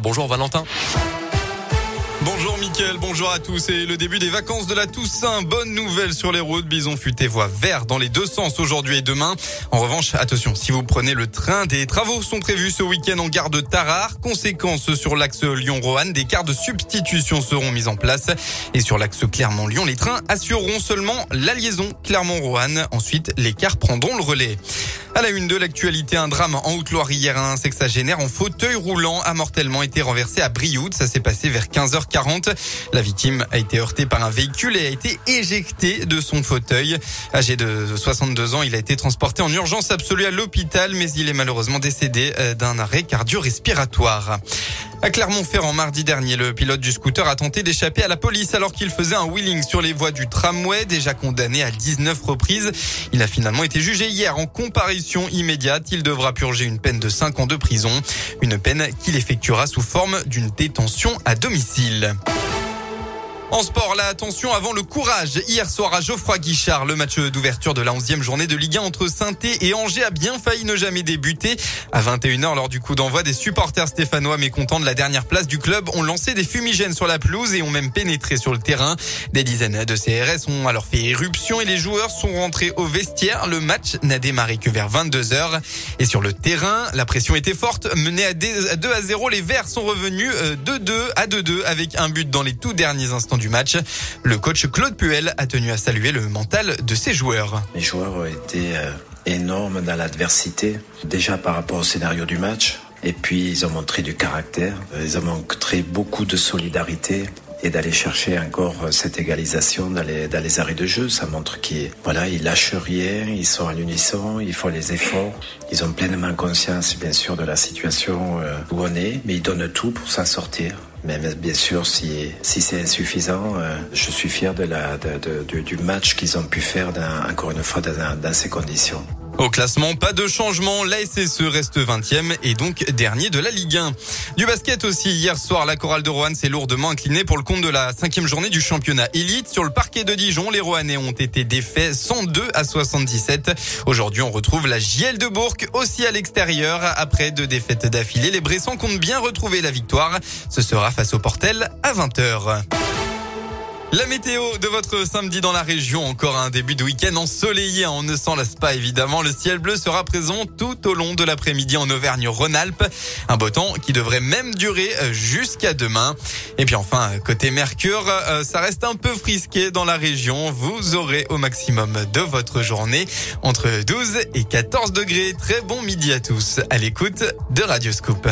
Bonjour Valentin. Bonjour Mickaël, bonjour à tous. Et le début des vacances de la Toussaint. Bonne nouvelle sur les routes. Bison futé voie vert dans les deux sens aujourd'hui et demain. En revanche, attention, si vous prenez le train, des travaux sont prévus ce week-end en gare de Tarare. Conséquence sur l'axe Lyon-Roanne, des quarts de substitution seront mis en place. Et sur l'axe Clermont-Lyon, les trains assureront seulement la liaison Clermont-Roanne. Ensuite, les cars prendront le relais. À la une de l'actualité, un drame en Haute-Loire hier. Un sexagénaire en fauteuil roulant a mortellement été renversé à Brioude. Ça s'est passé vers 15h40. La victime a été heurtée par un véhicule et a été éjectée de son fauteuil. Âgé de 62 ans, il a été transporté en urgence absolue à l'hôpital, mais il est malheureusement décédé euh, d'un arrêt cardio-respiratoire. À Clermont-Ferrand, mardi dernier, le pilote du scooter a tenté d'échapper à la police alors qu'il faisait un wheeling sur les voies du tramway, déjà condamné à 19 reprises. Il a finalement été jugé hier en comparution immédiate. Il devra purger une peine de 5 ans de prison, une peine qu'il effectuera sous forme d'une détention à domicile. En sport, la attention avant le courage. Hier soir à Geoffroy Guichard, le match d'ouverture de la 11e journée de Ligue 1 entre saint et Angers a bien failli ne jamais débuter. À 21h, lors du coup d'envoi, des supporters stéphanois mécontents de la dernière place du club ont lancé des fumigènes sur la pelouse et ont même pénétré sur le terrain. Des dizaines de CRS ont alors fait éruption et les joueurs sont rentrés au vestiaire. Le match n'a démarré que vers 22h. Et sur le terrain, la pression était forte. Menés à 2 à 0, les Verts sont revenus 2-2 euh, à 2-2 avec un but dans les tout derniers instants du match. Le coach Claude Puel a tenu à saluer le mental de ses joueurs. Les joueurs ont été euh, énormes dans l'adversité, déjà par rapport au scénario du match. Et puis ils ont montré du caractère, ils ont montré beaucoup de solidarité et d'aller chercher encore cette égalisation dans les, dans les arrêts de jeu. Ça montre qu'ils voilà, ils lâchent rien, ils sont à l'unisson, ils font les efforts. Ils ont pleinement conscience, bien sûr, de la situation euh, où on est, mais ils donnent tout pour s'en sortir. Mais bien sûr, si, si c'est insuffisant, euh, je suis fier de la, de, du match qu'ils ont pu faire, encore une fois, dans ces conditions. Au classement, pas de changement. La SSE reste 20e et donc dernier de la Ligue 1. Du basket aussi. Hier soir, la chorale de Roanne s'est lourdement inclinée pour le compte de la cinquième journée du championnat élite. Sur le parquet de Dijon, les Roannais ont été défaits 102 à 77. Aujourd'hui, on retrouve la JL de Bourg aussi à l'extérieur. Après deux défaites d'affilée, les Bressons comptent bien retrouver la victoire. Ce sera face au Portel à 20h. La météo de votre samedi dans la région, encore un début de week-end ensoleillé, on ne s'en lasse pas évidemment. Le ciel bleu sera présent tout au long de l'après-midi en Auvergne-Rhône-Alpes. Un beau temps qui devrait même durer euh, jusqu'à demain. Et puis enfin, côté Mercure, euh, ça reste un peu frisqué dans la région. Vous aurez au maximum de votre journée entre 12 et 14 degrés. Très bon midi à tous à l'écoute de Radio Scoop.